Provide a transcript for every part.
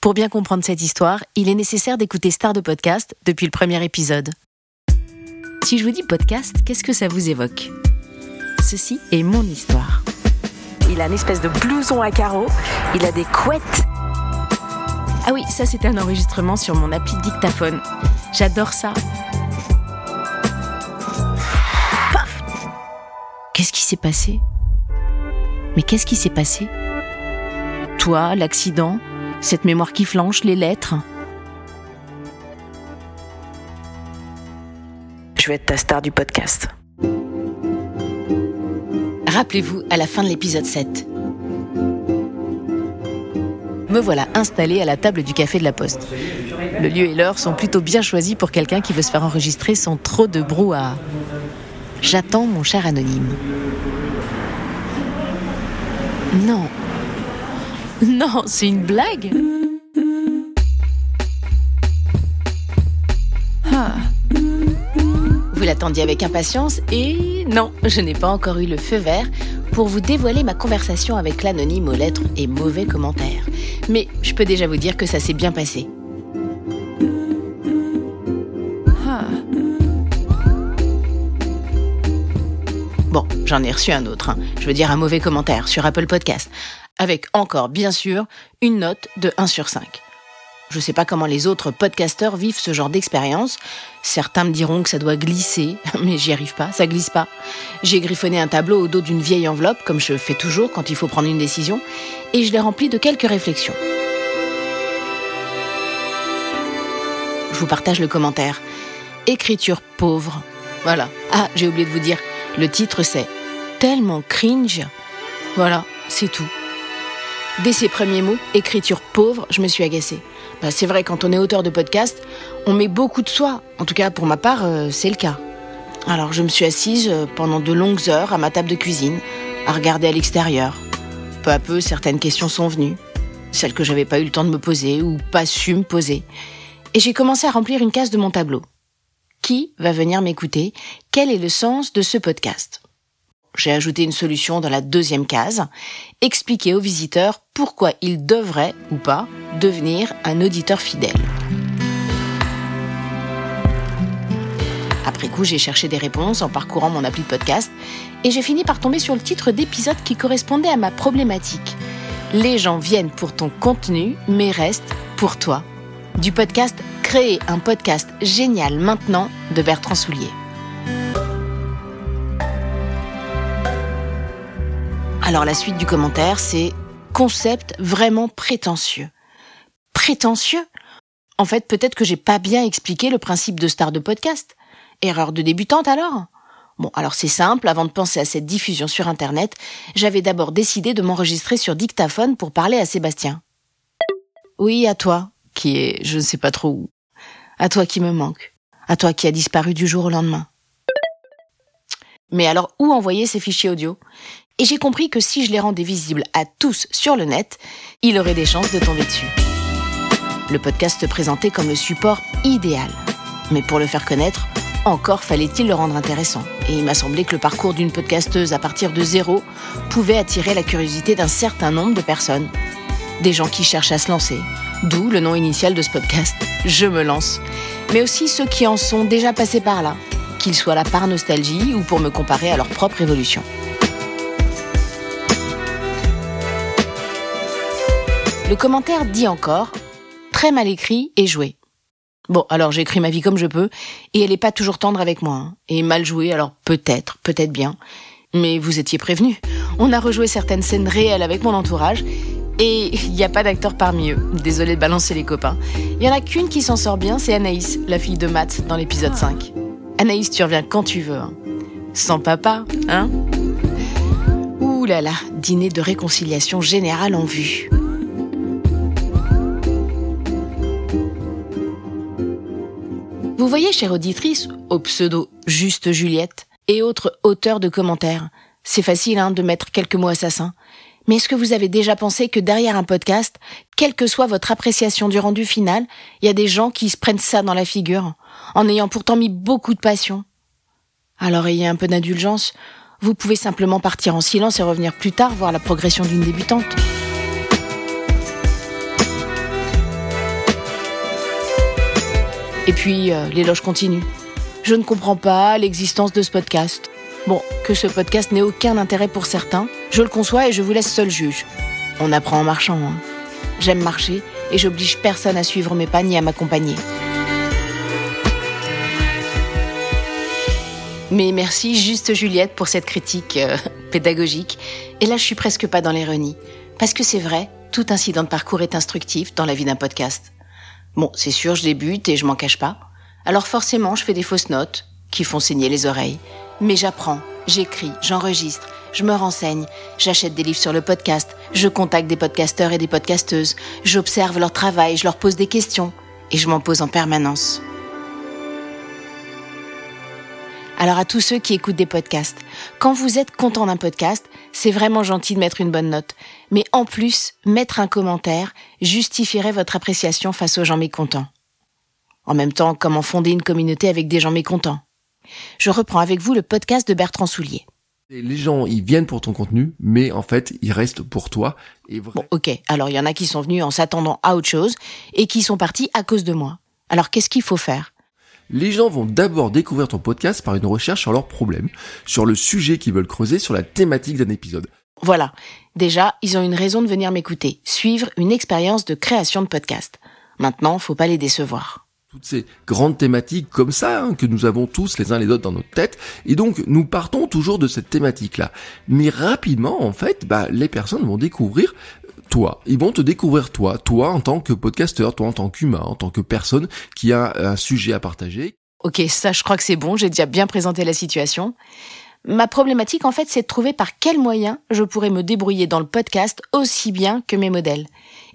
Pour bien comprendre cette histoire, il est nécessaire d'écouter Star de Podcast depuis le premier épisode. Si je vous dis podcast, qu'est-ce que ça vous évoque? Ceci est mon histoire. Il a une espèce de blouson à carreaux, il a des couettes. Ah oui, ça c'est un enregistrement sur mon appli dictaphone. J'adore ça. Paf Qu'est-ce qui s'est passé? Mais qu'est-ce qui s'est passé? Toi, l'accident, cette mémoire qui flanche, les lettres. Je vais être ta star du podcast. Rappelez-vous, à la fin de l'épisode 7. Me voilà installée à la table du café de la Poste. Le lieu et l'heure sont plutôt bien choisis pour quelqu'un qui veut se faire enregistrer sans trop de brouhaha. J'attends mon cher anonyme. Non. Non, c'est une blague Vous l'attendiez avec impatience et non, je n'ai pas encore eu le feu vert pour vous dévoiler ma conversation avec l'anonyme aux lettres et mauvais commentaires. Mais je peux déjà vous dire que ça s'est bien passé. Bon, j'en ai reçu un autre, hein. je veux dire un mauvais commentaire sur Apple Podcast, avec encore, bien sûr, une note de 1 sur 5. Je sais pas comment les autres podcasteurs vivent ce genre d'expérience. Certains me diront que ça doit glisser, mais j'y arrive pas, ça glisse pas. J'ai griffonné un tableau au dos d'une vieille enveloppe, comme je fais toujours quand il faut prendre une décision, et je l'ai rempli de quelques réflexions. Je vous partage le commentaire. Écriture pauvre. Voilà. Ah, j'ai oublié de vous dire, le titre c'est Tellement cringe. Voilà, c'est tout. Dès ces premiers mots, écriture pauvre, je me suis agacée. Bah, c'est vrai, quand on est auteur de podcast, on met beaucoup de soi. En tout cas, pour ma part, euh, c'est le cas. Alors, je me suis assise euh, pendant de longues heures à ma table de cuisine, à regarder à l'extérieur. Peu à peu, certaines questions sont venues. Celles que j'avais pas eu le temps de me poser ou pas su me poser. Et j'ai commencé à remplir une case de mon tableau. Qui va venir m'écouter? Quel est le sens de ce podcast? J'ai ajouté une solution dans la deuxième case, expliquer aux visiteurs pourquoi ils devraient ou pas devenir un auditeur fidèle. Après coup, j'ai cherché des réponses en parcourant mon appli de podcast et j'ai fini par tomber sur le titre d'épisode qui correspondait à ma problématique. Les gens viennent pour ton contenu, mais restent pour toi. Du podcast Créer un podcast génial maintenant de Bertrand Soulier. Alors la suite du commentaire, c'est concept vraiment prétentieux. Prétentieux? En fait, peut-être que j'ai pas bien expliqué le principe de star de podcast. Erreur de débutante alors? Bon, alors c'est simple, avant de penser à cette diffusion sur Internet, j'avais d'abord décidé de m'enregistrer sur dictaphone pour parler à Sébastien. Oui, à toi, qui est je ne sais pas trop où. À toi qui me manque. À toi qui a disparu du jour au lendemain. Mais alors, où envoyer ces fichiers audio? Et j'ai compris que si je les rendais visibles à tous sur le net, il aurait des chances de tomber dessus. Le podcast se présentait comme le support idéal. Mais pour le faire connaître, encore fallait-il le rendre intéressant. Et il m'a semblé que le parcours d'une podcasteuse à partir de zéro pouvait attirer la curiosité d'un certain nombre de personnes. Des gens qui cherchent à se lancer. D'où le nom initial de ce podcast, Je me lance. Mais aussi ceux qui en sont déjà passés par là, qu'ils soient là par nostalgie ou pour me comparer à leur propre évolution. Le commentaire dit encore très mal écrit et joué. Bon, alors j'écris ma vie comme je peux, et elle n'est pas toujours tendre avec moi. Hein. Et mal jouée, alors peut-être, peut-être bien. Mais vous étiez prévenus. On a rejoué certaines scènes réelles avec mon entourage, et il n'y a pas d'acteur parmi eux. Désolé de balancer les copains. Il y en a qu'une qui s'en sort bien, c'est Anaïs, la fille de Matt, dans l'épisode 5. Anaïs, tu reviens quand tu veux. Hein. Sans papa, hein Ouh là là, dîner de réconciliation générale en vue. Vous voyez, chère auditrice, au pseudo Juste Juliette, et autres auteurs de commentaires, c'est facile hein, de mettre quelques mots assassins. Mais est-ce que vous avez déjà pensé que derrière un podcast, quelle que soit votre appréciation du rendu final, il y a des gens qui se prennent ça dans la figure, en ayant pourtant mis beaucoup de passion? Alors ayez un peu d'indulgence, vous pouvez simplement partir en silence et revenir plus tard voir la progression d'une débutante. Et puis, euh, l'éloge continue. Je ne comprends pas l'existence de ce podcast. Bon, que ce podcast n'ait aucun intérêt pour certains, je le conçois et je vous laisse seul juge. On apprend en marchant. Hein. J'aime marcher et j'oblige personne à suivre mes pas ni à m'accompagner. Mais merci juste Juliette pour cette critique euh, pédagogique. Et là, je suis presque pas dans l'ironie. Parce que c'est vrai, tout incident de parcours est instructif dans la vie d'un podcast. Bon, c'est sûr, je débute et je m'en cache pas. Alors forcément, je fais des fausses notes qui font saigner les oreilles. Mais j'apprends, j'écris, j'enregistre, je me renseigne, j'achète des livres sur le podcast, je contacte des podcasteurs et des podcasteuses, j'observe leur travail, je leur pose des questions et je m'en pose en permanence. Alors à tous ceux qui écoutent des podcasts, quand vous êtes content d'un podcast, c'est vraiment gentil de mettre une bonne note. Mais en plus, mettre un commentaire justifierait votre appréciation face aux gens mécontents. En même temps, comment fonder une communauté avec des gens mécontents? Je reprends avec vous le podcast de Bertrand Soulier. Les gens, ils viennent pour ton contenu, mais en fait, ils restent pour toi. Et Bon, ok. Alors, il y en a qui sont venus en s'attendant à autre chose et qui sont partis à cause de moi. Alors, qu'est-ce qu'il faut faire? Les gens vont d'abord découvrir ton podcast par une recherche sur leurs problèmes, sur le sujet qu'ils veulent creuser, sur la thématique d'un épisode. Voilà. Déjà, ils ont une raison de venir m'écouter, suivre une expérience de création de podcast. Maintenant, faut pas les décevoir toutes ces grandes thématiques comme ça hein, que nous avons tous les uns les autres dans notre tête et donc nous partons toujours de cette thématique là mais rapidement en fait bah, les personnes vont découvrir toi. Ils vont te découvrir toi, toi en tant que podcasteur, toi en tant qu'humain, en tant que personne qui a un sujet à partager. Ok, ça je crois que c'est bon, j'ai déjà bien présenté la situation. Ma problématique en fait c'est de trouver par quels moyens je pourrais me débrouiller dans le podcast aussi bien que mes modèles.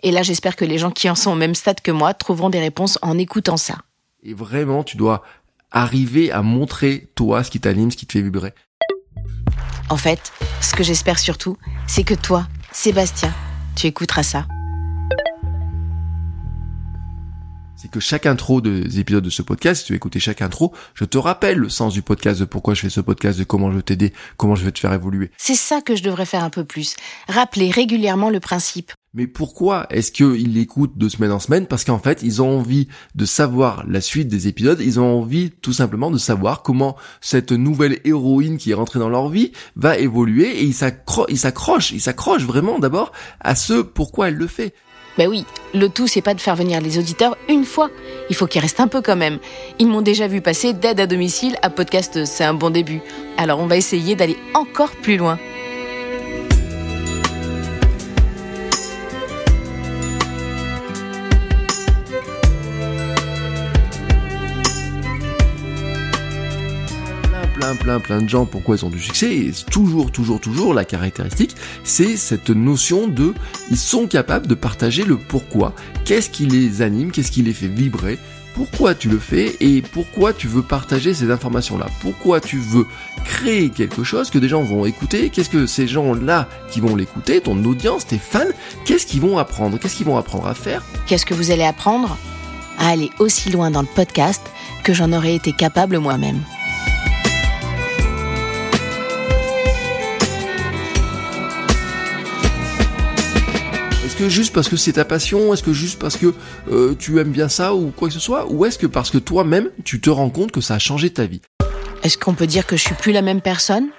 Et là j'espère que les gens qui en sont au même stade que moi trouveront des réponses en écoutant ça. Et vraiment tu dois arriver à montrer toi ce qui t'anime, ce qui te fait vibrer. En fait, ce que j'espère surtout, c'est que toi, Sébastien, tu écouteras ça. C'est que chaque intro des épisodes de ce podcast, si tu veux écouter chaque intro, je te rappelle le sens du podcast, de pourquoi je fais ce podcast, de comment je vais t'aider, comment je vais te faire évoluer. C'est ça que je devrais faire un peu plus. Rappeler régulièrement le principe. Mais pourquoi est-ce qu'ils l'écoutent de semaine en semaine? Parce qu'en fait, ils ont envie de savoir la suite des épisodes, ils ont envie tout simplement de savoir comment cette nouvelle héroïne qui est rentrée dans leur vie va évoluer et ils s'accrochent, ils s'accrochent vraiment d'abord à ce pourquoi elle le fait. Ben oui, le tout c'est pas de faire venir les auditeurs une fois. Il faut qu'ils restent un peu quand même. Ils m'ont déjà vu passer d'aide à domicile à podcast, c'est un bon début. Alors on va essayer d'aller encore plus loin. Plein, plein, plein de gens pourquoi ils ont du succès. Et toujours, toujours, toujours, la caractéristique, c'est cette notion de, ils sont capables de partager le pourquoi. Qu'est-ce qui les anime, qu'est-ce qui les fait vibrer, pourquoi tu le fais et pourquoi tu veux partager ces informations-là. Pourquoi tu veux créer quelque chose que des gens vont écouter. Qu'est-ce que ces gens-là qui vont l'écouter, ton audience, tes fans, qu'est-ce qu'ils vont apprendre Qu'est-ce qu'ils vont apprendre à faire? Qu'est-ce que vous allez apprendre? À aller aussi loin dans le podcast que j'en aurais été capable moi-même. Est-ce que juste parce que c'est ta passion Est-ce que juste parce que euh, tu aimes bien ça ou quoi que ce soit Ou est-ce que parce que toi-même, tu te rends compte que ça a changé ta vie? Est-ce qu'on peut dire que je suis plus la même personne?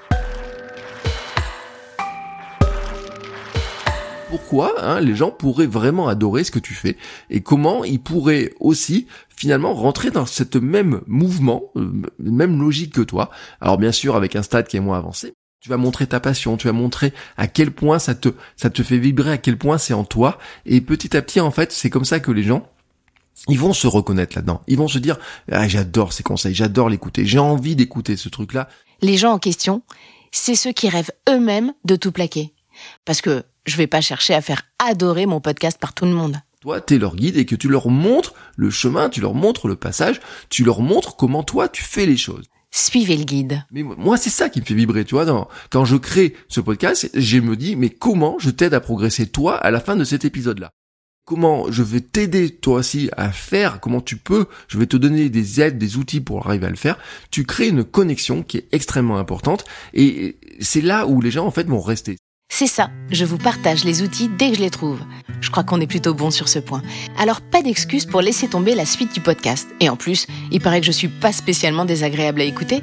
Pourquoi hein, les gens pourraient vraiment adorer ce que tu fais et comment ils pourraient aussi finalement rentrer dans cette même mouvement, euh, même logique que toi? Alors bien sûr avec un stade qui est moins avancé, tu vas montrer ta passion, tu vas montrer à quel point ça te, ça te fait vibrer, à quel point c'est en toi. Et petit à petit, en fait, c'est comme ça que les gens, ils vont se reconnaître là-dedans. Ils vont se dire, ah, j'adore ces conseils, j'adore l'écouter, j'ai envie d'écouter ce truc-là. Les gens en question, c'est ceux qui rêvent eux-mêmes de tout plaquer. Parce que je vais pas chercher à faire adorer mon podcast par tout le monde. Toi, t'es leur guide et que tu leur montres le chemin, tu leur montres le passage, tu leur montres comment toi tu fais les choses suivez le guide. Mais moi, c'est ça qui me fait vibrer, tu vois. quand je crée ce podcast, je me dis, mais comment je t'aide à progresser toi à la fin de cet épisode-là? Comment je vais t'aider toi aussi à faire? Comment tu peux? Je vais te donner des aides, des outils pour arriver à le faire. Tu crées une connexion qui est extrêmement importante et c'est là où les gens en fait vont rester. C'est ça, je vous partage les outils dès que je les trouve. Je crois qu'on est plutôt bon sur ce point. Alors pas d'excuse pour laisser tomber la suite du podcast. Et en plus, il paraît que je suis pas spécialement désagréable à écouter.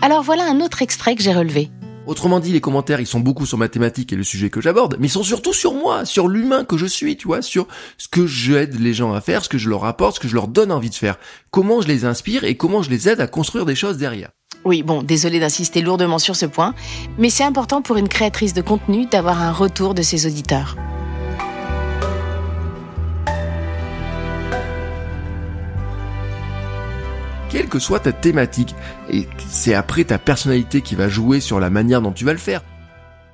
Alors voilà un autre extrait que j'ai relevé. Autrement dit, les commentaires, ils sont beaucoup sur ma thématique et le sujet que j'aborde, mais ils sont surtout sur moi, sur l'humain que je suis, tu vois, sur ce que j'aide les gens à faire, ce que je leur apporte, ce que je leur donne envie de faire, comment je les inspire et comment je les aide à construire des choses derrière. Oui, bon, désolé d'insister lourdement sur ce point, mais c'est important pour une créatrice de contenu d'avoir un retour de ses auditeurs. quelle que soit ta thématique. Et c'est après ta personnalité qui va jouer sur la manière dont tu vas le faire.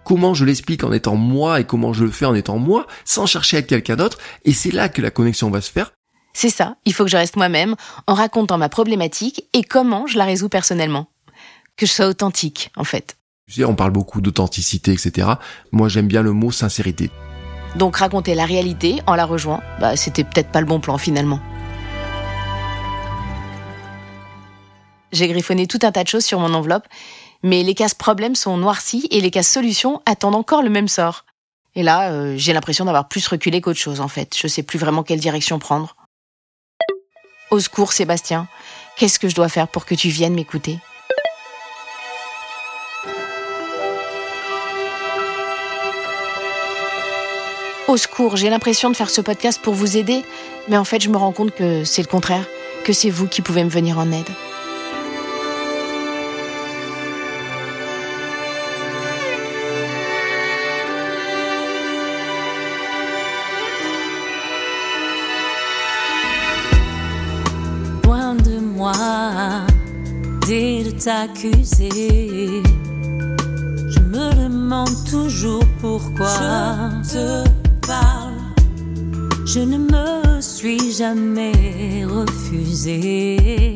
Comment je l'explique en étant moi et comment je le fais en étant moi, sans chercher à être quelqu'un d'autre. Et c'est là que la connexion va se faire. C'est ça, il faut que je reste moi-même en racontant ma problématique et comment je la résous personnellement. Que je sois authentique, en fait. Tu sais, on parle beaucoup d'authenticité, etc. Moi, j'aime bien le mot sincérité. Donc raconter la réalité en la rejoignant, bah, c'était peut-être pas le bon plan finalement. J'ai griffonné tout un tas de choses sur mon enveloppe, mais les cases problèmes sont noircies et les cases solutions attendent encore le même sort. Et là, euh, j'ai l'impression d'avoir plus reculé qu'autre chose en fait. Je sais plus vraiment quelle direction prendre. Au secours, Sébastien. Qu'est-ce que je dois faire pour que tu viennes m'écouter? Au secours, j'ai l'impression de faire ce podcast pour vous aider, mais en fait, je me rends compte que c'est le contraire, que c'est vous qui pouvez me venir en aide. de t'accuser. Je me demande toujours pourquoi. Je te. Je ne me suis jamais refusé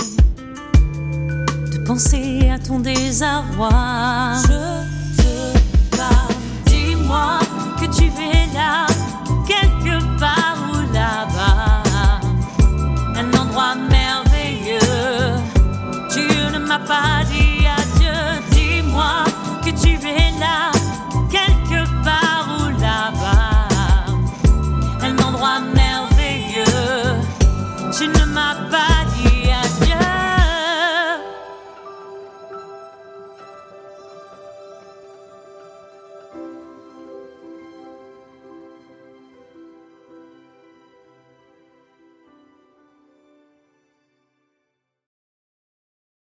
de penser à ton désarroi.